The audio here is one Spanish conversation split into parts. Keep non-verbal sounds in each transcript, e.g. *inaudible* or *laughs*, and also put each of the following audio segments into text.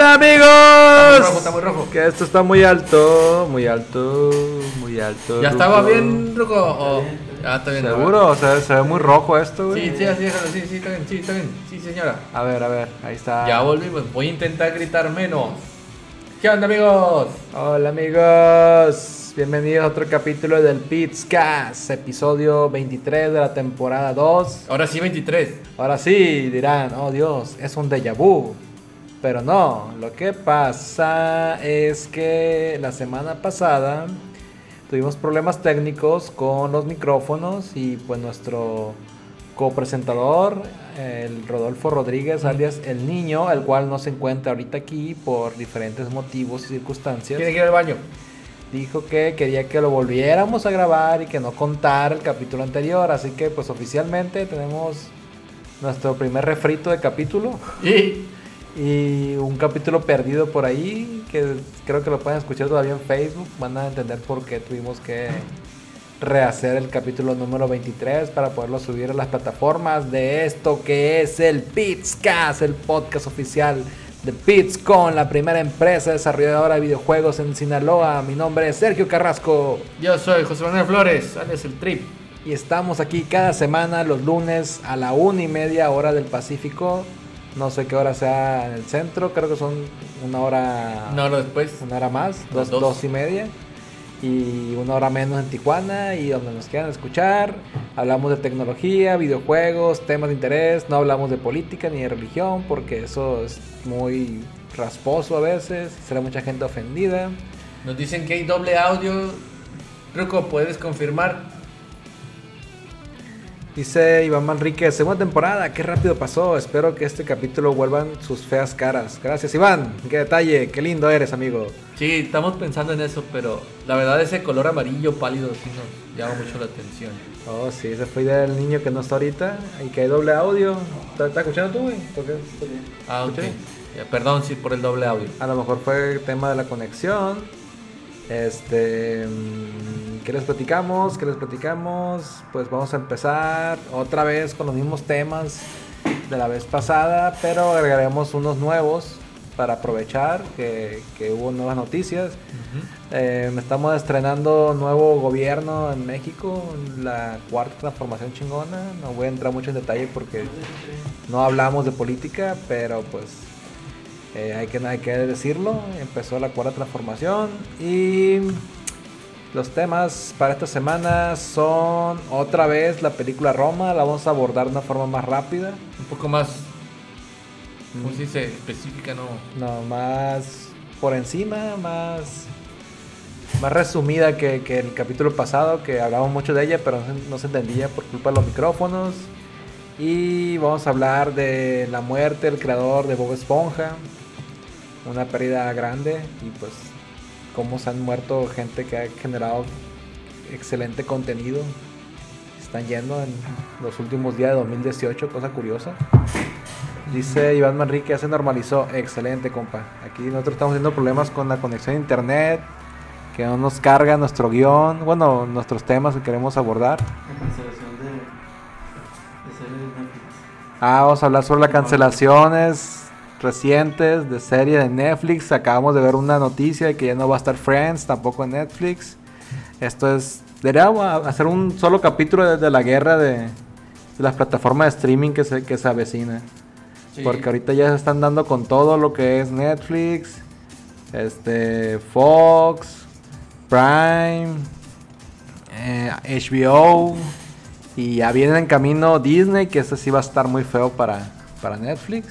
Hola amigos. Está muy rojo, está muy rojo. Que esto está muy alto, muy alto, muy alto. ¿Ya Ruco. estaba bien, Ruco? O... Ah, está bien. ¿Seguro? O sea, se ve muy rojo esto, güey. Sí, sí, así déjalo, sí, sí, está bien, sí, está bien. Sí, señora. A ver, a ver, ahí está. Ya volvimos, voy a intentar gritar menos. ¿Qué onda, amigos? Hola amigos. Bienvenidos a otro capítulo del Pizcast, episodio 23 de la temporada 2. Ahora sí, 23. Ahora sí, dirán, oh Dios, es un déjà vu. Pero no, lo que pasa es que la semana pasada tuvimos problemas técnicos con los micrófonos y pues nuestro copresentador, el Rodolfo Rodríguez, alias El Niño, el cual no se encuentra ahorita aquí por diferentes motivos y circunstancias, Tiene que ir al baño. dijo que quería que lo volviéramos a grabar y que no contara el capítulo anterior. Así que pues oficialmente tenemos nuestro primer refrito de capítulo Y y un capítulo perdido por ahí que creo que lo pueden escuchar todavía en Facebook. Van a entender por qué tuvimos que rehacer el capítulo número 23 para poderlo subir a las plataformas de esto que es el Pizcast, el podcast oficial de Pizcon, la primera empresa desarrolladora de videojuegos en Sinaloa. Mi nombre es Sergio Carrasco yo soy José Manuel Flores, alias el Trip. y estamos aquí cada semana los lunes a la una y media hora del Pacífico. No sé qué hora sea en el centro, creo que son una hora, Una hora después. una hora más, dos, Dos. dos y media. Y una hora menos en Tijuana y donde nos quieran escuchar. Hablamos de tecnología, videojuegos, temas de interés. No hablamos de política ni de religión porque eso es muy rasposo a veces. Será mucha gente ofendida. Nos dicen que hay doble audio. Ruco, ¿puedes confirmar? Dice Iván Manrique, segunda temporada, qué rápido pasó. Espero que este capítulo vuelvan sus feas caras. Gracias, Iván. Qué detalle, qué lindo eres, amigo. Sí, estamos pensando en eso, pero la verdad ese color amarillo pálido sí nos llama mucho la atención. Oh, sí, ese fue del niño que no está ahorita y que hay doble audio. ¿Estás escuchando tú, güey? ¿Por qué? Ah, ok. Perdón sí por el doble audio. A lo mejor fue el tema de la conexión. Este, mm, ¿qué les platicamos? ¿Qué les platicamos? Pues vamos a empezar otra vez con los mismos temas de la vez pasada, pero agregaremos unos nuevos para aprovechar que, que hubo nuevas noticias. Eh, estamos estrenando nuevo gobierno en México, la cuarta transformación chingona. No voy a entrar mucho en detalle porque no hablamos de política, pero pues eh, hay, que, hay que decirlo. Empezó la cuarta transformación y los temas para esta semana son otra vez la película Roma. La vamos a abordar de una forma más rápida. Un poco más, ¿cómo se dice? Específica, ¿no? No, más por encima, más, más resumida que, que el capítulo pasado, que hablamos mucho de ella, pero no se, no se entendía por culpa de los micrófonos. Y vamos a hablar de la muerte del creador de Bob Esponja, una pérdida grande, y pues cómo se han muerto gente que ha generado excelente contenido. Están yendo en los últimos días de 2018, cosa curiosa. Dice Iván Manrique, ya se normalizó. Excelente, compa. Aquí nosotros estamos teniendo problemas con la conexión a internet, que no nos carga nuestro guion, bueno, nuestros temas que queremos abordar. La cancelación de, de series de Netflix. Ah, vamos a hablar sobre las cancelaciones recientes de serie de Netflix. Acabamos de ver una noticia de que ya no va a estar Friends, tampoco en Netflix. Esto es... Deberíamos hacer un solo capítulo de, de la guerra de, de las plataformas de streaming que se, que se avecina. Sí. Porque ahorita ya se están dando con todo lo que es Netflix, este, Fox, Prime, eh, HBO. Y ya viene en camino Disney, que ese sí va a estar muy feo para, para Netflix.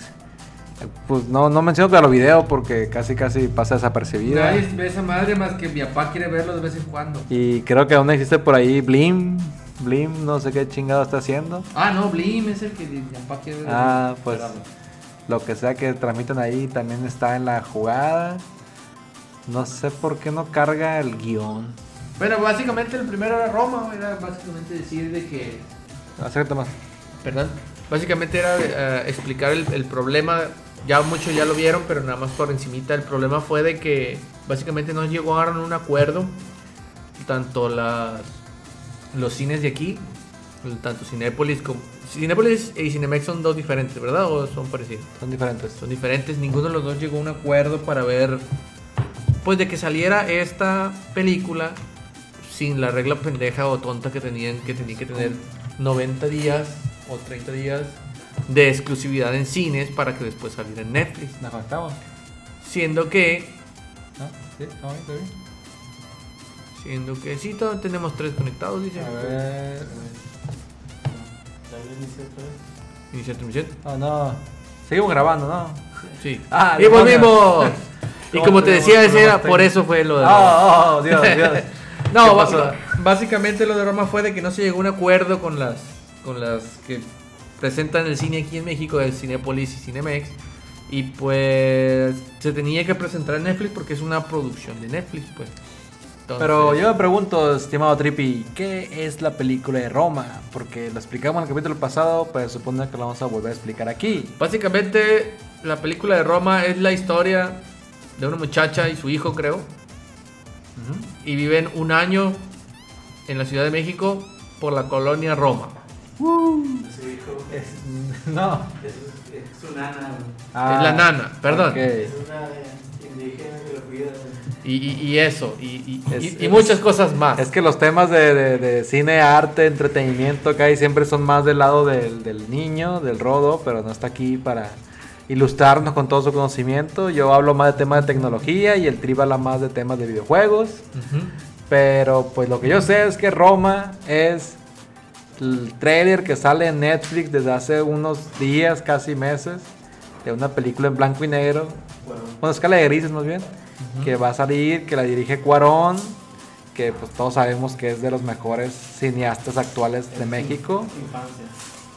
Pues no, no menciono que los videos porque casi casi pasa desapercibida. Nadie ve esa madre más que mi papá quiere verlo de vez en cuando. Y creo que aún existe por ahí Blim. Blim, no sé qué chingado está haciendo. Ah, no, Blim es el que mi papá quiere ver. Ah, pues lo que sea que transmitan ahí también está en la jugada. No sé por qué no carga el guion. Bueno, básicamente el primero era Roma, era básicamente decir de que Acércate más. Perdón. Básicamente era eh, explicar el, el problema. Ya muchos ya lo vieron, pero nada más por encimita. El problema fue de que básicamente no llegaron a un acuerdo. Tanto las, los cines de aquí Tanto Cinépolis como. Cinépolis y Cinemex son dos diferentes, ¿verdad? ¿O son parecidos? Son diferentes. Son diferentes. Ninguno de los dos llegó a un acuerdo para ver. Pues de que saliera esta película sin la regla pendeja o tonta que tenían que tenían que tener 90 días o 30 días de exclusividad en cines para que después saliera en Netflix. ¿Nos conectamos? Siendo que. ¿No? ¿Sí? ¿Está bien? ¿Está bien? Siendo que sí, todavía tenemos tres conectados, dice. A ver. Iniciar transmisión. Oh, no. Seguimos grabando, ¿no? Sí. Ah, y volvimos. y ¿Cómo como te decía, ese era, por eso fue lo de. Oh, oh, Dios, Dios. *laughs* no, básicamente lo de Roma fue de que no se llegó a un acuerdo con las con las que presentan el cine aquí en México, de Cinepolis y Cinemex. Y pues se tenía que presentar en Netflix porque es una producción de Netflix, pues. Entonces- Pero yo me pregunto, estimado Trippy, ¿qué es la película de Roma? Porque lo explicamos en el capítulo pasado, pero supone que lo vamos a volver a explicar aquí. Básicamente, la película de Roma es la historia de una muchacha y su hijo, creo. Y viven un año en la Ciudad de México por la colonia Roma. Su hijo Es- *laughs* no. es, es su nana. Ah, es la nana, perdón. Es una indígena que lo cuida. Y, y- y eso, y, y- Es- y- y es- muchas cosas más. Es que los temas de, de- de cine, arte, entretenimiento que hay siempre son más del lado del, del niño, del rodo, pero no está aquí para ilustrarnos con todo su conocimiento. Yo hablo más de temas de tecnología y el Trip habla más de temas de videojuegos. Pero pues lo que yo sé es que Roma es el trailer que sale en Netflix desde hace unos días, casi meses, de una película en blanco y negro, Bueno, bueno, escala de grises más bien, que va a salir, que la dirige Cuarón, que pues todos sabemos que es de los mejores cineastas actuales de es México. in- Infancia.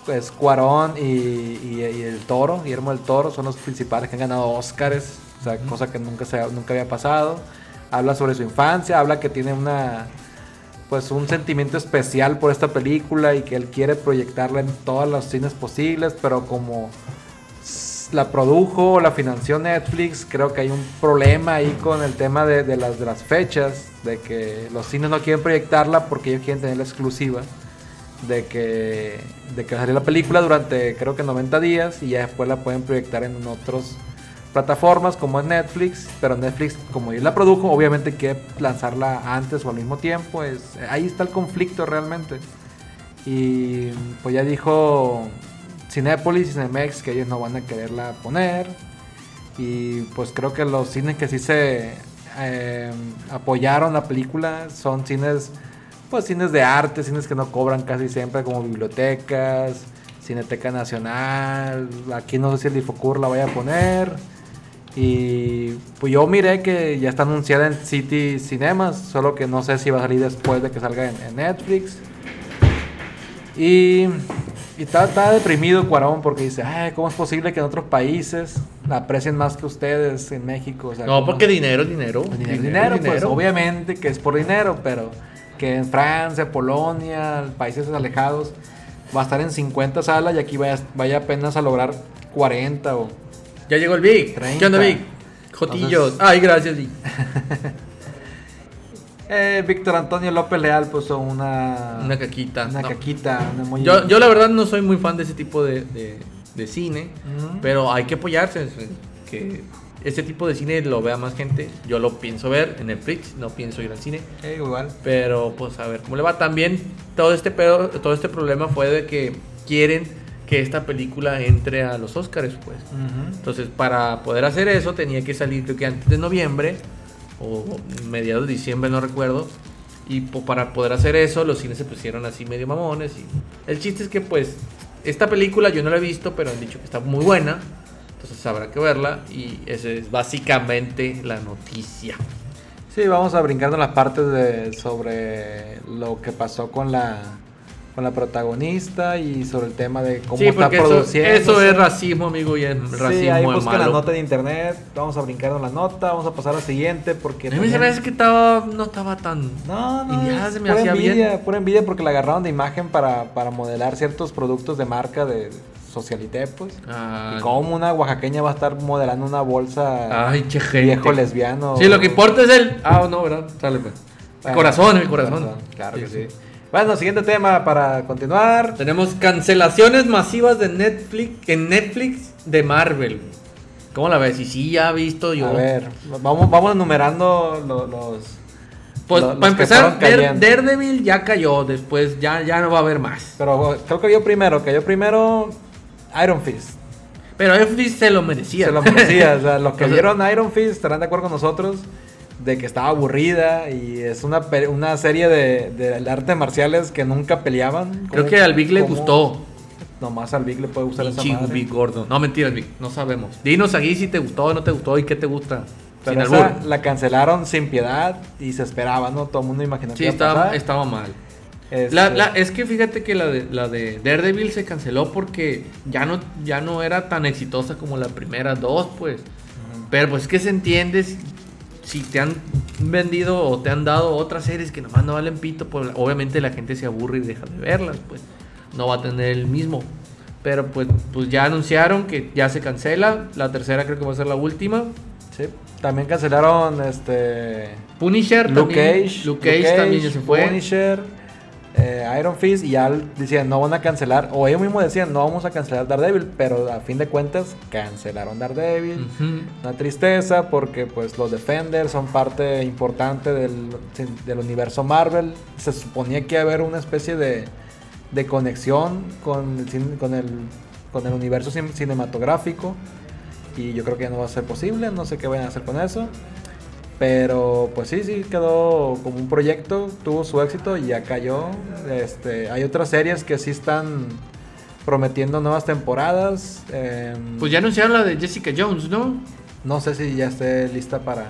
Pues Cuarón y, y- y el Toro, Guillermo del Toro, son los principales que han ganado Oscars, o sea, cosa que nunca, se, nunca había pasado. Habla sobre su infancia, habla que tiene una pues un sentimiento especial por esta película y que él quiere proyectarla en todos los cines posibles, pero como la produjo, la financió Netflix, creo que hay un problema ahí con el tema de, las, de las fechas, de que los cines no quieren proyectarla porque ellos quieren tener la exclusiva de que, de que salió la película durante creo que 90 días y ya después la pueden proyectar en otras plataformas como es Netflix, pero Netflix como él la produjo, obviamente quiere lanzarla antes o al mismo tiempo, es, ahí está el conflicto realmente. Y pues ya dijo Cinépolis y Cinemex que ellos no van a quererla poner. Y pues creo que los cines que sí se eh, apoyaron la película son cines, pues cines de arte, cines que no cobran casi siempre, como bibliotecas, Cineteca Nacional. Aquí no sé si el Difocur la vaya a poner. Y pues yo miré que ya está anunciada en City Cinemas, solo que no sé si va a salir después de que salga en, en Netflix. Y, y está, está deprimido Cuarón porque dice, Ay, ¿cómo es posible que en otros países la aprecien más que ustedes en México? O sea, No, ¿cómo- porque dinero, dinero. Dinero, dinero, pues obviamente que es por dinero, pero que en Francia, Polonia, países alejados, va a estar en 50 salas y aquí vaya, vaya apenas a lograr 40 o... Ya llegó el Vic. 30. ¿Qué onda, Vic? Jotillos. Entonces- Ay, gracias, Vic. *laughs* Eh, Víctor Antonio López Leal puso una... Una caquita. Una no. caquita, una emoji. Yo, yo la verdad no soy muy fan de ese tipo de, de- de cine, pero hay que apoyarse. Que este tipo de cine lo vea más gente. Yo lo pienso ver en Netflix, no pienso ir al cine. Eh, igual. Pero pues a ver cómo le va. También todo este pedo, todo este problema fue de que quieren que esta película entre a los Oscars, pues. Ujú. Entonces, para poder hacer eso, tenía que salir, creo que antes de noviembre o mediados de diciembre, no recuerdo. Y para poder hacer eso, los cines se pusieron así medio mamones. Y el chiste es que, pues, esta película yo no la he visto, pero han dicho que está muy buena. Entonces habrá que verla. Y esa es básicamente la noticia. Sí, vamos a brincarnos las partes de, sobre lo que pasó con la, con la protagonista y sobre el tema de cómo sí, está eso, produciendo. eso es racismo, amigo, y es Sí, racismo ahí buscan la nota de internet. Vamos a brincarnos la nota. Vamos a pasar a la siguiente porque. A mí se me hace que estaba, no estaba tan... No, no, Y es se me pura hacía envidia, bien. pura envidia porque la agarraron de imagen para, para modelar ciertos productos de marca de Socialité, pues. Ah, y como una oaxaqueña va a estar modelando una bolsa Ay, che gente. viejo lesbiano. Sí, lo que importa es el. Ah, no, ¿verdad? Sale, pues. Bueno, corazón, el corazón. Claro que sí. Bueno, siguiente tema para continuar. Tenemos cancelaciones masivas de Netflix en Netflix de Marvel. ¿Cómo la ves? Y sí, ya he visto yo. A ver, vamos, vamos enumerando lo- los. Pues los para empezar. Daredevil ya cayó. Después ya, ya no va a haber más. Pero creo que yo primero, que yo primero Iron Fist. Pero F se lo merecía. Se lo merecía. o sea, los que *laughs* vieron Iron Fist estarán de acuerdo con nosotros de que estaba aburrida y es una, una serie de, de artes marciales que nunca peleaban. Creo ¿Cómo- que al Vic le cómo- gustó. Nomás al Vic le puede gustar esa Pinche madre. Vic gordo. No, mentiras, Vic. No sabemos. Dinos aquí si te gustó o no te gustó y qué te gusta. Pero Sin esa la cancelaron sin piedad y se esperaba, ¿no? Todo el mundo imaginó Sí, que estaba, pasar. estaba mal. Este, La- la- es que fíjate que la de, la de Daredevil se canceló porque ya no, ya no era tan exitosa como la primera dos, pues. Pero pues es que se entiende si, te han vendido o te han dado otras series que nomás no valen pito, pues obviamente la gente se aburre y deja de verlas, pues. No va a tener el mismo. Pero pues, pues ya anunciaron que ya se cancela. La tercera creo que va a ser la última. Sí. También cancelaron este Punisher Luke también. Cage, Luke Cage también ya se fue. Punisher, eh, Iron Fist y ya decían no van a cancelar o ellos mismos decían no vamos a cancelar Daredevil, pero a fin de cuentas cancelaron Daredevil. Ujú. Una tristeza porque pues los Defenders son parte importante del, del universo Marvel. Se suponía que iba a haber una especie de, de conexión con el, con, el, con el universo cin- cinematográfico. Y yo creo que ya no va a ser posible. No sé qué vayan a hacer con eso. Pero pues sí, sí quedó como un proyecto. Tuvo su éxito y ya cayó. Este, hay otras series que sí están prometiendo nuevas temporadas. em, Pues ya anunciaron la de Jessica Jones, ¿no? no sé si ya esté lista para,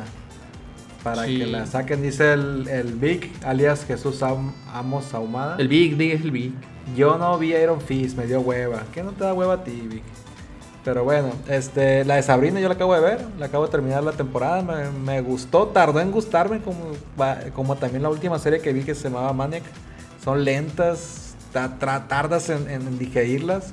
para Sí. que la saquen. Dice el, el Vic, alias Jesús Am- Amos Ahumada. El Big, Big es el Big. Yo no vi Iron Fist, me dio hueva. ¿Qué no te da hueva a ti, Vic? Pero bueno, este, la de Sabrina yo la acabo de ver, la acabo de terminar la temporada, me, gustó, tardó en gustarme como, como también la última serie que vi que se llamaba Maniac. Son lentas, tardas en, en digerirlas,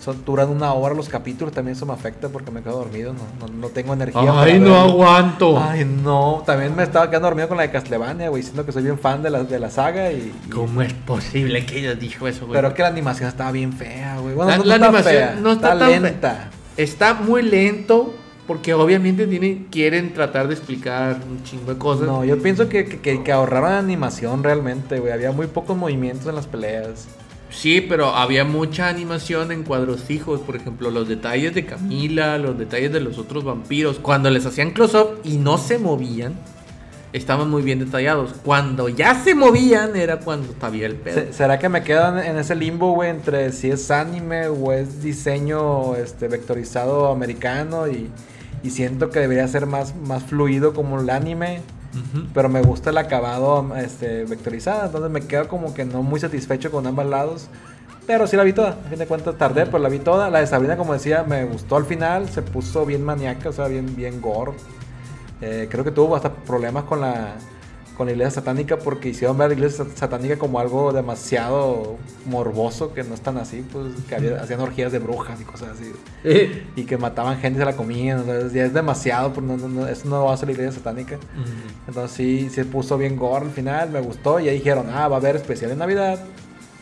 son, duran una hora los capítulos, también eso me afecta porque me quedo dormido, no, no, no tengo energía. para Ay, no verlo. aguanto. Ay, no, también me estaba quedando dormido con la de Castlevania, güey, siendo que soy bien fan de la, de la saga y... y- ¿Cómo es posible que ella dijo eso, güey? pero es que la animación estaba bien fea, güey. Bueno, La- no, la está animación fea, no está tan fe- lenta. Está muy lento porque obviamente tienen, quieren tratar de explicar un chingo de cosas. No, yo pienso que, que, que- que ahorraron animación realmente, güey. Había muy pocos movimientos en las peleas. Sí, pero había mucha animación en cuadros fijos, por ejemplo, los detalles de Camila, los detalles de los otros vampiros, cuando les hacían close-up y no se movían, estaban muy bien detallados. Cuando ya se movían era cuando estaba el pedo. Se- ¿Será que me quedo en, en ese limbo, güey, entre si es anime o es diseño este, vectorizado americano? Y, y siento que debería ser más, más fluido como el anime. Pero me gusta el acabado este, vectorizado. Entonces me quedo como que no muy satisfecho con ambos lados. Pero sí la vi toda. A fin de cuentas tardé, pero la vi toda. La de Sabrina, como decía, me gustó al final. Se puso bien maníaca, o sea, bien, bien gore. Eh, creo que tuvo hasta problemas con la, con la iglesia satánica porque hicieron ver a la iglesia sat- satánica como algo demasiado morboso, que no es tan así, pues que había- hacían orgías de brujas y cosas así. Y que mataban gente y se la comían. Entonces ya es demasiado, pues no, no, no, eso no va a ser la iglesia satánica. Ujú. Entonces sí, se puso bien gore al final, me gustó. Y ahí dijeron, ah, va a haber especial en Navidad.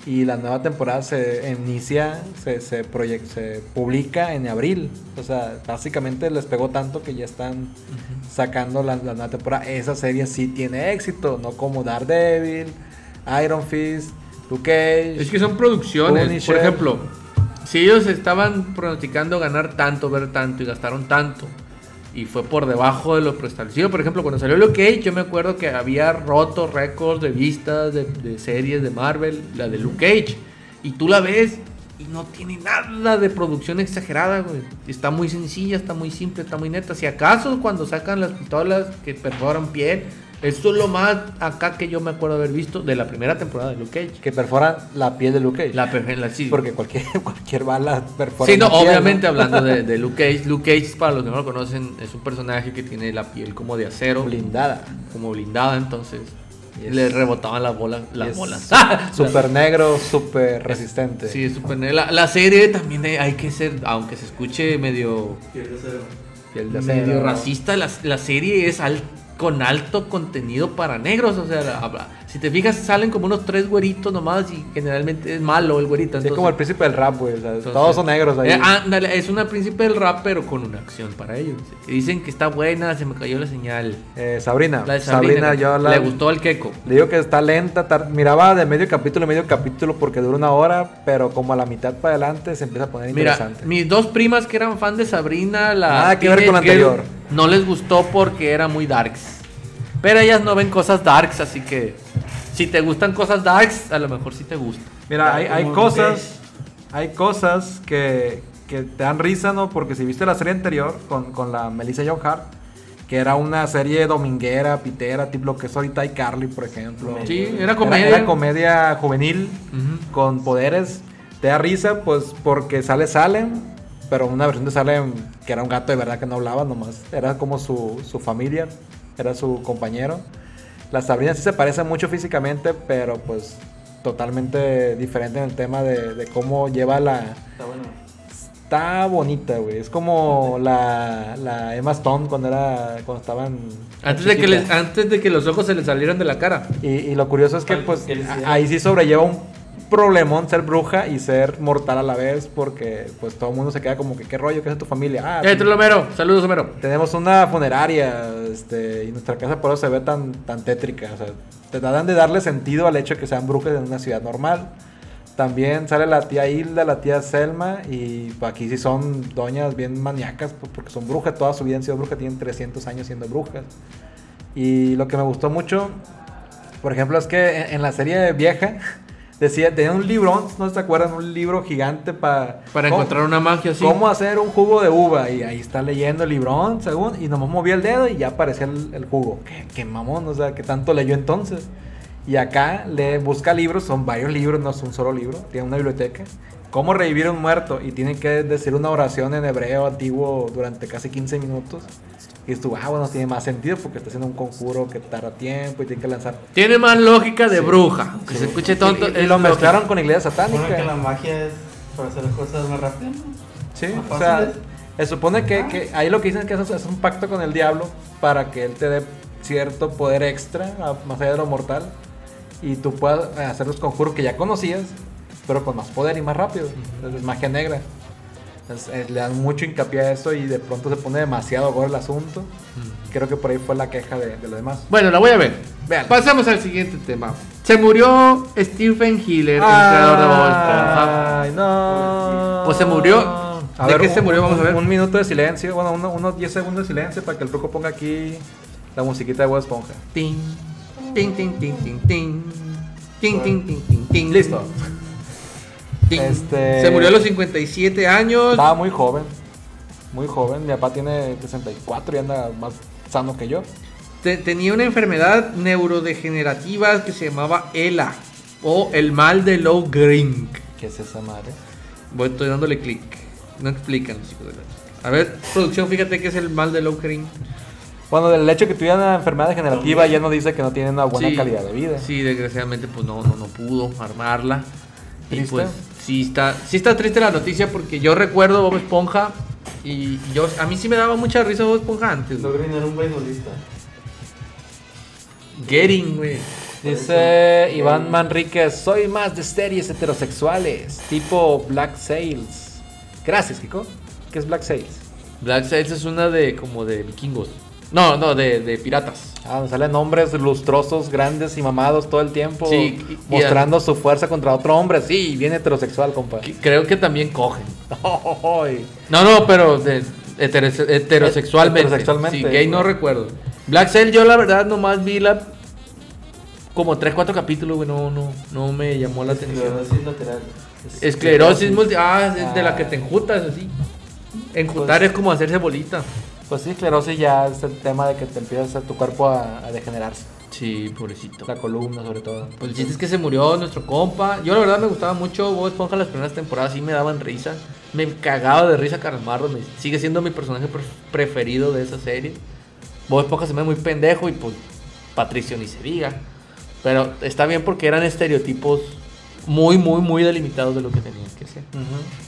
Y la nueva temporada se inicia, se, se, proyec- se publica en abril. O sea, básicamente les pegó tanto que ya están sacando la, la nueva temporada. Esa serie sí tiene éxito, no como Daredevil, Iron Fist, Luke Cage. Es que son producciones. Punisher. Por ejemplo, si ellos estaban pronosticando ganar tanto, ver tanto y gastaron tanto, y fue por debajo de lo preestablecido, por ejemplo, cuando salió Luke Cage, yo me acuerdo que había roto récords de vistas de, de series de Marvel, la de Luke Cage, y tú la ves y no tiene nada de producción exagerada, güey. Está muy sencilla, está muy simple, está muy neta. Si acaso cuando sacan las pistolas que perforan piel, eso es lo más acá que yo me acuerdo haber visto de la primera temporada de Luke Cage. Que perforan la piel de Luke Cage. La, la sí. Porque cualquier, *laughs* cualquier bala perfora. Sí, no, la piel, obviamente ¿no? hablando de, de Luke Cage. Luke Cage, para los que no lo conocen, es un personaje que tiene la piel como de acero, Blindada. como blindada, entonces Yes. le rebotaban las bolas. Las bolas. *laughs* Súper *laughs* negro, súper resistente. Sí, es súper negro. La, la serie también hay, que ser, aunque se escuche medio. Piel de medio acero. racista, la, la serie es al- con alto contenido para negros. O sea, la- si te fijas, salen como unos tres güeritos nomás y generalmente es malo el güerito. Entonces- como el príncipe del rap, güey. o sea, entonces- todos son negros ahí. Eh, ándale, es una príncipe del rap, pero con una acción para ellos. Dicen que está buena, se me cayó la señal. Eh, Sabrina. La de Sabrina, yo la. le gustó al queco. Le digo que está lenta. tar- Miraba de medio capítulo a medio capítulo porque dura una hora, pero como a la mitad para adelante se empieza a poner Mira, interesante. mis dos primas que eran fan de Sabrina, la Nada que ver con la anterior. no les gustó porque era muy darks. Pero ellas no ven cosas darks, así que si te gustan cosas darks, a lo mejor sí te gusta. Mira, hay, hay cosas. Hay cosas que, que te dan risa, ¿no? Porque si viste la serie anterior con, con la Melissa Joan Hart, que era una serie dominguera, pitera, tipo lo que es ahorita iCarly, por ejemplo. Sí, era comedia. Era, comedia juvenil Ujú. con poderes. Te da risa, pues, porque sale Salem, pero una versión de Salem que era un gato de verdad que no hablaba nomás. Era como su, su familia, era su compañero. La Sabrina sí se parece mucho físicamente, pero pues totalmente diferente en el tema de, de cómo lleva la... Está bueno. Está bonita, güey. Es como la, la Emma Stone cuando era cuando estaban... Antes de, que les, antes de que los ojos se les salieran de la cara. Y, y lo curioso es que pues ahí sí sobrelleva un problemón ser bruja y ser mortal a la vez porque pues todo el mundo se queda como que qué rollo, qué es tu familia. Ah, Eh, Homero, saludos, Homero. tenemos una funeraria este, y nuestra casa por eso se ve tan, tan tétrica. O sea, tratan de darle sentido al hecho de que sean brujas en una ciudad normal. También sale la tía Hilda, la tía Selma y aquí sí son doñas bien maníacas pues, porque son brujas, toda su vida han sido brujas, tienen 300 años siendo brujas. Y lo que me gustó mucho, por ejemplo, es que en, en la serie vieja *laughs* decía, tenía un libro, no se acuerdan, un libro gigante para... Para encontrar una magia así. ¿Cómo hacer un jugo de uva? Y ahí está leyendo el librón, según, y nomás movía el dedo y ya aparecía el, el jugo. ¿Qué, qué mamón, o sea, ¿qué tanto leyó entonces? Y acá le busca libros, son varios libros, no es un solo libro, tiene una biblioteca. ¿Cómo revivir un muerto? Y tiene que decir una oración en hebreo antiguo durante casi 15 minutos. Y tú, ah, bueno, tiene más sentido porque está haciendo un conjuro que tarda tiempo y tiene que lanzar. Tiene más lógica de bruja. Que se escuche tonto. y, y es lo lógica. mezclaron con iglesia Supone que la satánica. magia es para hacer las cosas más rápido. Sí, Más o sea, se supone que, que ahí lo que dicen es que es, es un pacto con el diablo para que él te dé cierto poder extra, a- más allá de lo mortal, y tú puedas hacer los conjuros que ya conocías, pero con más poder y más rápido. Entonces, es magia negra. Entonces, eh, le dan mucho hincapié a eso y de pronto se pone demasiado gore el asunto. Creo que por ahí fue la queja de, de lo demás. Bueno, la voy a ver. Véanla. Pasamos al siguiente tema. Se murió Stephen Hiller, el creador de. Ay, no. Pues se murió. A ¿De ver, qué se un- murió? Vamos a ver. Un minuto de silencio, bueno, uno- unos 10 segundos de silencio para que el truco ponga aquí la musiquita de Bob Esponja. Tin, tin, tin, tin, tin, tin. Tin, tin, tin, tin, tin. Listo. Este- Se murió a los 57 años. Estaba muy joven, muy joven. Mi papá tiene 64 y anda más sano que yo. Te- tenía una enfermedad neurodegenerativa que se llamaba ELA o el mal de Low Green. ¿Qué es esa madre? Voy, estoy dándole clic. No explican los hijos de la- A ver, producción, fíjate que es el mal de Low Green. Bueno, del hecho que tuviera una enfermedad degenerativa ya no dice que no tiene una buena Sí, calidad de vida. Sí, desgraciadamente pues no, no, no pudo armarla. Y Triste. pues sí está, sí está triste la noticia porque yo recuerdo Bob Esponja y yo a mí sí me daba mucha risa Bob Esponja antes. Logrin era un beisbolista. Getting, güey. Dice Iván Manríquez, soy más de series heterosexuales, tipo Black Sails. Gracias, Kiko. ¿Qué es Black Sails? Black Sails es una de como de vikingos. No, no, de, de piratas. Ah, donde salen hombres lustrosos, grandes y mamados todo el tiempo. Sí, y- y- mostrando su fuerza contra otro hombre. Sí, bien heterosexual, compa. Que- Creo que también cogen. *laughs* No, no, pero de, heterose- heterosexualmente. Heterosexualmente. Sí, gay no recuerdo. Black Sail yo la verdad nomás vi la como 3, 4 capítulos, güey, no, no, no me llamó la atención. Esclerosis lateral. Esclerosis multi... Ah, es de la que Ah. te enjutas así. Enjutar Pues- es como hacerse bolita. Pues sí, esclerosis ya es el tema de que te empieza tu cuerpo a, a degenerarse. Sí, pobrecito. La columna, sobre todo. Pues el chiste es que se murió nuestro compa. Yo la verdad me gustaba mucho Bob Esponja las primeras temporadas, sí me daban risa. Me cagaba de risa Calamarro, me- sigue siendo mi personaje pre- preferido de esa serie. Bob Esponja se me ve muy pendejo y pues Patricio ni se diga. Pero está bien porque eran estereotipos muy, muy, muy delimitados de lo que tenían que ser.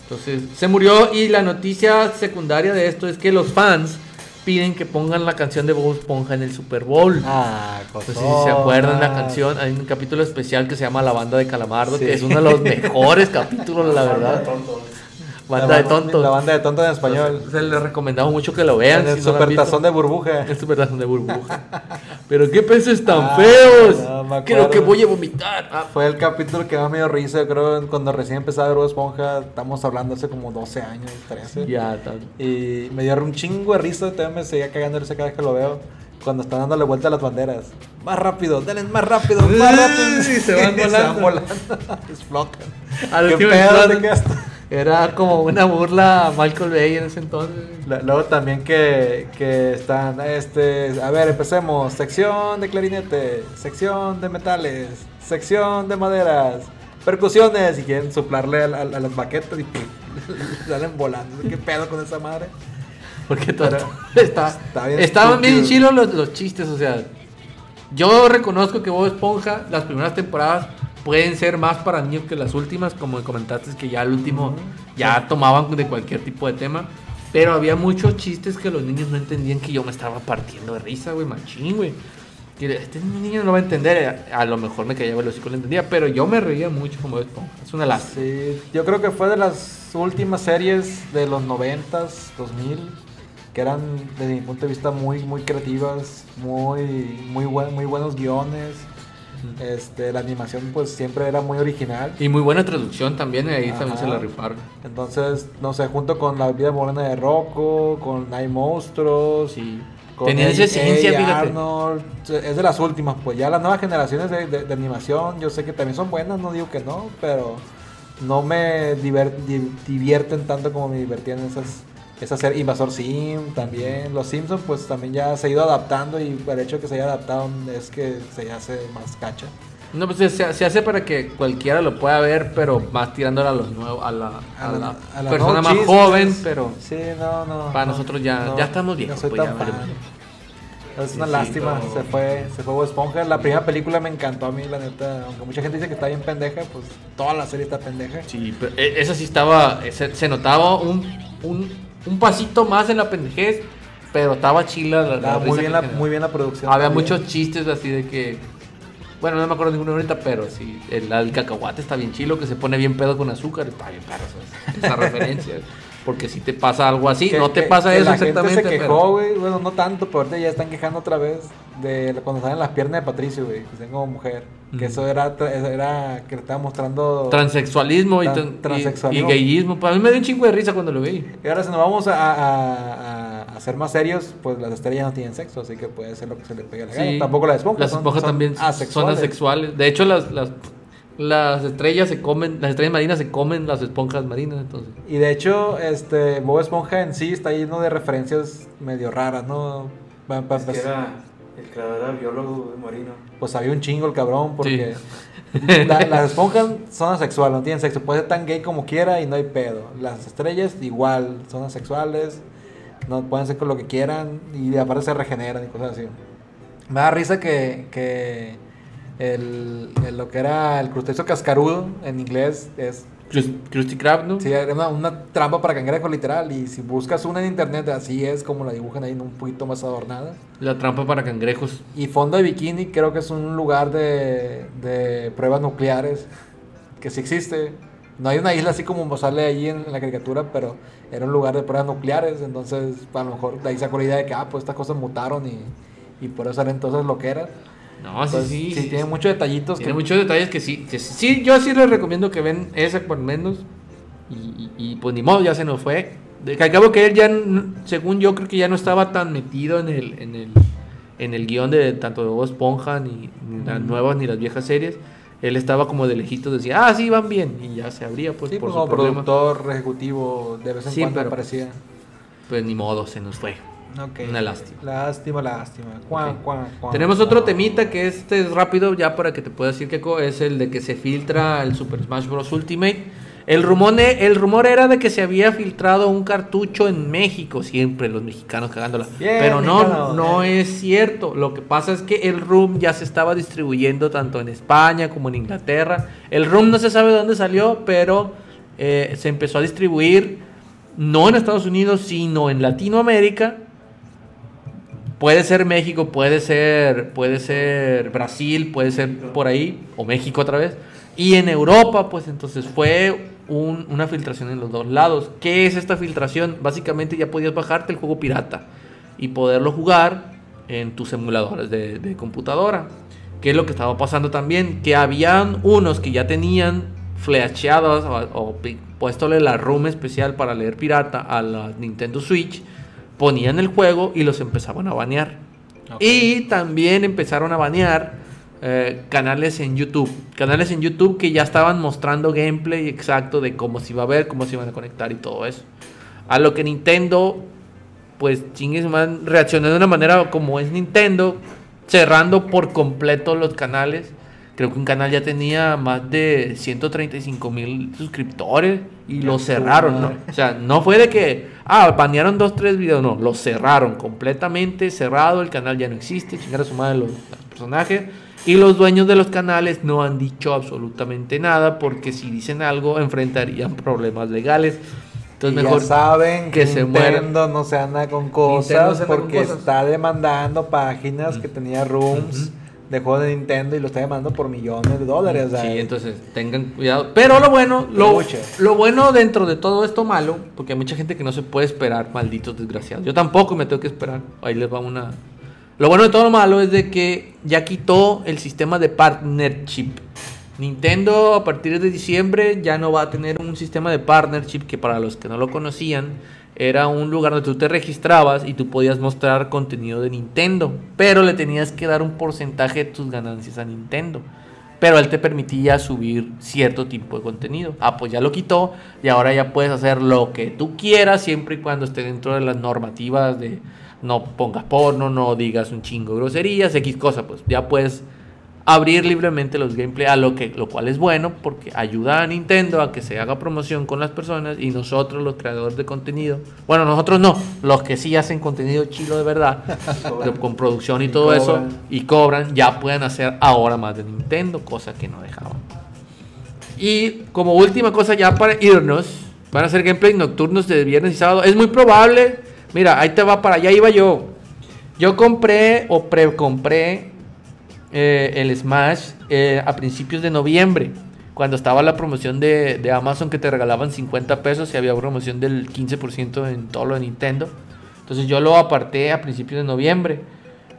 Entonces se murió y la noticia secundaria de esto es que los fans piden que pongan la canción de Bob Esponja en el Super Bowl. Ah, sé si se acuerdan la canción, hay un capítulo especial que se llama La Banda de Calamardo, Sí. que es uno de los *laughs* mejores capítulos, la verdad. Banda de tontos. La banda de tontos en español. Se les recomendamos mucho que lo vean. en el si supertazón de burbuja. El supertazón de burbuja. *laughs* Pero qué peces tan Ah, feos. no, Creo que voy a vomitar. Ah, Fue el capítulo que más me dio risa, creo, cuando recién empezaba a ver Bob Esponja. Estamos hablando hace como 12 años, 13. ya, tal. Y me dio un chingo de risa, todavía me seguía cagando risa cada vez que lo veo. Cuando están dándole vuelta a las banderas. Más rápido, denle más rápido, más *laughs* rápido. Sí, *laughs* se van volando. volando. Explotan. A lo ¿Qué pedo te quedaste? Era como una burla a Michael Bay en ese entonces. Luego también que, que están, este, a ver, empecemos. Sección de clarinete, sección de metales, sección de maderas, percusiones. Y quieren soplarle a, a- a las baquetas y ¡pum! *laughs* salen volando. ¿Qué pedo con esa madre? Porque todo *laughs* está, está bien estaban bien chilos los, los chistes, o sea, yo reconozco que Bob Esponja, las primeras temporadas pueden ser más para niños que las últimas, como comentaste que ya el último Ujú. ya tomaban de cualquier tipo de tema, pero había muchos chistes que los niños no entendían que yo me estaba partiendo de risa, güey, machín, güey. Que este niño no va a entender, a lo mejor me caía el hocico lo entendía, pero yo me reía mucho como Esponja, es una lástima. Sí, yo creo que fue de las últimas series de los 90s, 2000, que eran desde mi punto de vista muy muy creativas, muy muy buen- muy buenos guiones. Este, la animación pues siempre era muy original. Y muy buena traducción también, ahí también Ajá. se la rifaron. Entonces, no sé, junto con La vida morena de Rocco, con Hay monstruos, Sí. con Tenía esa esencia. Arnold, es de las últimas, pues ya las nuevas generaciones de, de- de animación, yo sé que también son buenas, no digo que no, pero no me divierten tanto como me divertían esas esas ser Invasor Sim también, los Simpsons pues también ya se ha ido adaptando y el hecho de que se haya adaptado es que se hace más cacha. No, pues se, se hace para que cualquiera lo pueda ver, pero más tirándole a los nuevos, a la, a A la- la a la persona no más chistes. joven, pero Sí, no, no. Para no, nosotros ya- ya estamos viejos, No pues, ya. Es una Sí, lástima, se fue, se fue Bob Esponja. La primera película me encantó a mí, la neta. Aunque mucha gente dice que está bien pendeja, pues toda la serie está pendeja. sí, pero e- esa sí estaba, se, se notaba un, un, un pasito más en la pendejez, pero estaba chila la, la muy bien, la, muy bien la producción. Había también. muchos chistes así de que, bueno, no me acuerdo ninguno ahorita, pero sí, el, el cacahuate está bien chilo, que se pone bien pedo con azúcar, está bien perro esa *laughs* referencia. Porque si te pasa algo así, Que- no te que- pasa que eso la exactamente. gente se quejó, güey. Bueno, no tanto, pero ahorita ya están quejando otra vez de cuando salen las piernas de Patricio, güey. Que como mujer. Que eso era, era que le estaba mostrando. Transexualismo y, Tran- tran- y- transexualismo. y gayismo. Para mí me dio un chingo de risa cuando lo vi. Y ahora si nos vamos a, a, a- a ser más serios, pues las estrellas no tienen sexo, así que puede ser lo que se le pegue a la gana. Tampoco las esponjas. Las son- esponjas son también son asexuales. asexuales. De hecho, las, las, las estrellas se comen, las estrellas marinas se comen las esponjas marinas, entonces. Y de hecho, este Bob Esponja en sí está lleno de referencias medio raras, ¿no? Es que era, el creador era biólogo marino. Pues había un chingo el cabrón, porque *laughs* la- las esponjas son asexuales, no tienen sexo. Puede ser tan gay como quiera y no hay pedo. Las estrellas igual, son asexuales, no pueden ser con lo que quieran y aparte se regeneran y cosas así. Me da risa que, que el, el- lo que era el crustáceo cascarudo en inglés es Krus- Krusty Krab, ¿no? Sí, era una, una trampa para cangrejo literal. Y si buscas una en internet, así es como la dibujan ahí, un poquito más adornada. La trampa para cangrejos. Y Fondo de Bikini creo que es un lugar de, de pruebas nucleares que sí existe. No hay una isla así como sale ahí en, en la caricatura, pero era un lugar de pruebas nucleares. Entonces, a lo mejor de ahí sacó la idea de que, ah, pues estas cosas mutaron y, y por eso salen todas lo que eran. No, sí, sí. sí, tiene muchos detallitos Tiene que muchos detalles que sí, que sí, yo sí les recomiendo que ven esa por menos. Y, y- y, pues ni modo, ya se nos fue. De que al cabo que él ya, según yo, creo que ya no estaba tan metido en el, en el, en el guion de tanto de Bob Esponja, ni, ni las nuevas ni las viejas series. Él estaba como de lejitos, decía, ah, sí, van bien. Y ya se abría, pues, Sí, por pues, su como problema. productor ejecutivo de vez en Sí, cuando pero- aparecía. Pues ni modo, se nos fue. Una lástima. Lástima, lástima. Cuan, Ok. cuan, cuan, Tenemos otro temita que este es rápido, ya para que te pueda decir que es el de que se filtra el Super Smash Bros. Ultimate. El rumor, el rumor era de que se había filtrado un cartucho en México, siempre los mexicanos cagándola. Bien, Pero no, mexicano, no bien. es cierto. Lo que pasa es que el ROM ya se estaba distribuyendo tanto en España como en Inglaterra. El ROM no se sabe de dónde salió, pero eh, se empezó a distribuir no en Estados Unidos, sino en Latinoamérica Puede ser México, puede ser, puede ser Brasil, puede ser por ahí, o México otra vez. Y en Europa, pues entonces fue un- una filtración en los dos lados. ¿Qué es esta filtración? Básicamente ya podías bajarte el juego pirata y poderlo jugar en tus emuladores de, computadora. ¿Qué es lo que estaba pasando también? Que habían unos que ya tenían flasheados o, o la ROM especial para leer pirata a la Nintendo Switch, ponían el juego y los empezaban a banear. Y también empezaron a banear eh, canales en YouTube. Canales en YouTube que ya estaban mostrando gameplay exacto de cómo se iba a ver, cómo se iban a conectar y todo eso. A lo que Nintendo, pues chingues man, reaccionó de una manera como es Nintendo, cerrando por completo los canales. Creo que un canal ya tenía más de 135 mil suscriptores y lo cerraron. ¿no? O sea, no fue de que, ah, banearon dos, tres videos, no, lo cerraron completamente, cerrado, el canal ya no existe, chingar a su madre los, los personajes. Y los dueños de los canales no han dicho absolutamente nada porque si dicen algo enfrentarían problemas legales. Entonces mejor ya saben que que se Nintendo no se anda con Nintendo cosas anda con porque cosas. está demandando páginas que tenía rooms Ujú. De juegos de Nintendo y lo está demandando por millones de dólares. Sí, entonces tengan cuidado. Pero lo bueno, lo, lo bueno dentro de todo esto malo, porque hay mucha gente que no se puede esperar, malditos desgraciados. Yo tampoco me tengo que esperar. Ahí les va una. Lo bueno de todo lo malo es de que ya quitó el sistema de partnership. Nintendo a partir de diciembre ya no va a tener un sistema de partnership que para los que no lo conocían era un lugar donde tú te registrabas y tú podías mostrar contenido de Nintendo, pero le tenías que dar un porcentaje de tus ganancias a Nintendo. Pero él te permitía subir cierto tipo de contenido. Ah, pues ya lo quitó y ahora ya puedes hacer lo que tú quieras siempre y cuando esté dentro de las normativas de no pongas porno, no digas un chingo de groserías, X cosa, pues ya puedes abrir libremente los gameplay, a lo, que, lo cual es bueno porque ayuda a Nintendo a que se haga promoción con las personas y nosotros los creadores de contenido, bueno, nosotros no, los que sí hacen contenido chilo de verdad, con producción y, Y todo eso, y cobran, ya pueden hacer ahora más de Nintendo, cosa que no dejaban. Y como última cosa ya para irnos, van a hacer gameplay nocturnos de viernes y sábado. Es muy probable, mira, ahí te va para allá iba yo. Yo compré o pre-compré eh, el Smash eh, a principios de noviembre, cuando estaba la promoción de, Amazon que te regalaban 50 pesos y había promoción del 15% en todo lo de Nintendo. Entonces yo lo aparté a principios de noviembre.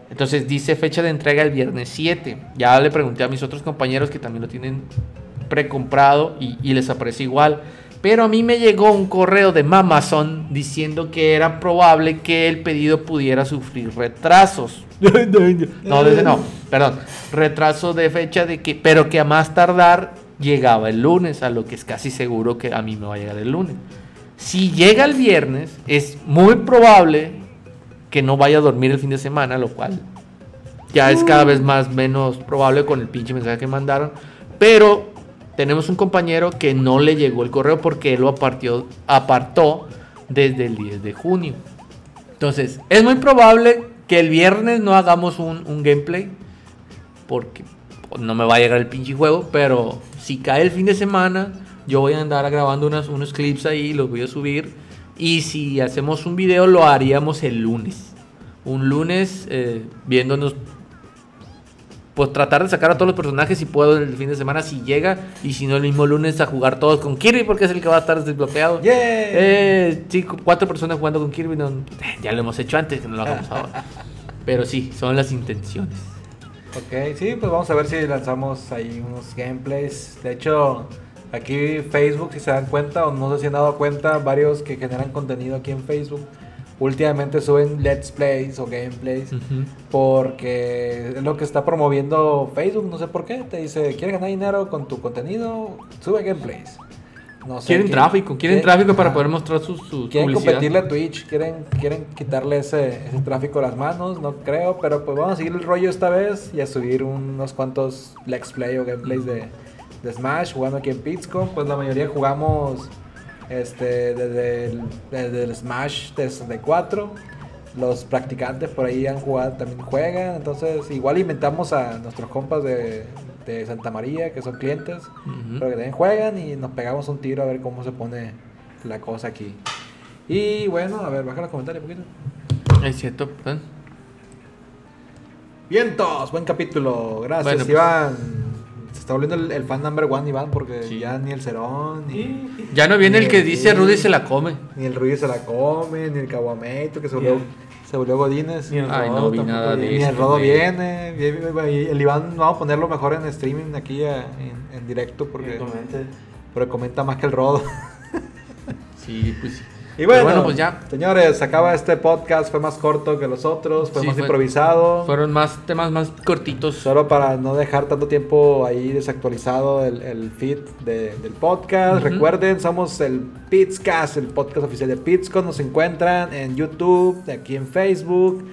Entonces dice fecha de entrega el viernes 7. Ya le pregunté a mis otros compañeros que también lo tienen precomprado y, y les aparece igual. Pero a mí me llegó un correo de Amazon diciendo que era probable que el pedido pudiera sufrir retrasos. *laughs* No, desde no, perdón. Retraso de fecha de que, pero que a más tardar llegaba el lunes, a lo que es casi seguro que a mí me va a llegar el lunes. Si llega el viernes, es muy probable que no vaya a dormir el fin de semana, lo cual ya es cada vez más menos probable con el pinche mensaje que mandaron. Pero tenemos un compañero que no le llegó el correo porque él lo apartó desde el 10 de junio. Entonces, es muy probable que el viernes no hagamos un, gameplay. Porque no me va a llegar el pinche juego. Pero si cae el fin de semana, yo voy a andar grabando unos clips ahí, los voy a subir. Y si hacemos un video, lo haríamos el lunes. Un lunes eh, viéndonos pues tratar de sacar a todos los personajes si puedo el fin de semana si llega y si no el mismo lunes a jugar todos con Kirby porque es el que va a estar desbloqueado. ¡Yeah! Eh, cuatro personas jugando con Kirby, no, *laughs* ya lo hemos hecho antes, que no lo hagamos ahora. *laughs* Pero sí, son las intenciones. Ok, sí, pues vamos a ver si lanzamos ahí unos gameplays. De hecho, aquí Facebook, si se dan cuenta o no sé si han dado cuenta, varios que generan contenido aquí en Facebook, últimamente suben let's plays o gameplays. Ujú. Porque es lo que está promoviendo Facebook, no sé por qué. Te dice, ¿quieres ganar dinero con tu contenido? Sube gameplays. No sé Quieren tráfico, quieren tráfico para poder mostrar sus, sus Quieren publicidad. competirle a Twitch, quieren, quieren quitarle ese, ese tráfico a las manos, no creo, pero pues vamos a seguir el rollo esta vez y a subir unos cuantos Let's Play o gameplays de, de Smash jugando aquí en Pitscom. Pues la mayoría jugamos este, desde, el, desde el Smash de 64. Los practicantes por ahí han jugado, también juegan, entonces igual inventamos a nuestros compas de, de Santa María, que son clientes, pero que también juegan y nos pegamos un tiro a ver cómo se pone la cosa aquí. Y bueno, a ver, baja los comentarios un poquito. Es cierto, perdón. Vientos, buen capítulo. Gracias, Bueno, pues- Iván. Se está volviendo el, el fan number one, Iván, porque Sí. ya ni el Cerón, ni, Ya no viene el que dice Rudy se la come. ni el Ruiz se la come, ni el Caguameito, que se volvió, se volvió Godínez. Ni el Ay, Rodo no vi tampoco nada de. Ni el Rodo viene. El Iván, vamos a ponerlo mejor en streaming aquí a- en, en directo, Que porque, comente. porque comenta más que el Rodo. Sí, pues sí. Y bueno, pues ya. Señores, se acaba este podcast. Fue más corto que los otros, fue Sí, más fue- improvisado. Fueron más temas más cortitos. Solo para no dejar tanto tiempo ahí desactualizado el, el feed de- del podcast. Recuerden, somos el Pitscast, el podcast oficial de Pitscon. Nos encuentran en YouTube, aquí en Facebook,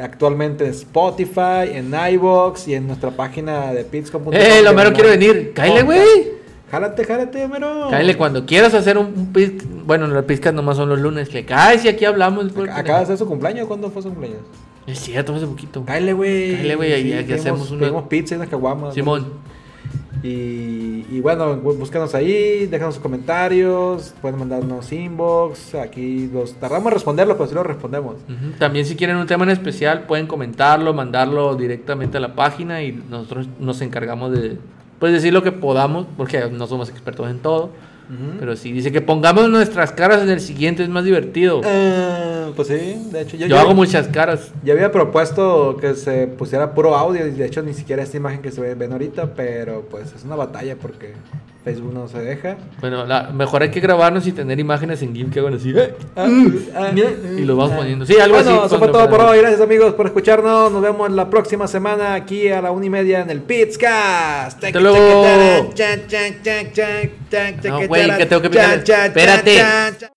actualmente en Spotify, en iBox y en nuestra página de Pitscon.com. ¡Eh, lo mero quiere venir! ¡Cáile, Podcast. güey! Jálate, jálate, mero. Cáele cuando quieras hacer un, un Bueno, los piscas nomás son los lunes. Que cae si aquí hablamos. pues, Acaba de ser su cumpleaños. ¿Cuándo fue su cumpleaños? Es cierto, hace poquito. Cáele, güey. Cáele, güey, pedimos- hacemos una- pedimos pizza y unas caguamas. Simón. Y, y bueno, bú- búscanos ahí, déjanos sus comentarios, pueden mandarnos inbox, aquí los tardamos en responderlos, pero sí los respondemos. También si quieren un tema en especial pueden comentarlo, mandarlo directamente a la página y nosotros nos encargamos de pues decir lo que podamos porque no somos expertos en todo. Pero sí dice que pongamos nuestras caras en el siguiente es más divertido. Eh, pues sí, de hecho yo, Yo yo- hago muchas caras. yo había propuesto que se pusiera puro audio y de hecho ni siquiera esta imagen que se ve- ven ahorita, pero pues es una batalla porque Facebook no se deja. Bueno, la, mejor hay que grabarnos y tener imágenes en GIF que hagan así. "Eh", Ah, ah, y los vamos poniendo. Sí, algo bueno, así. eso fue todo por hoy. Gracias amigos por escucharnos. Nos vemos la próxima semana aquí a la una y media en el Pitscast. Hasta luego. No, güey, que tengo que. Espérate.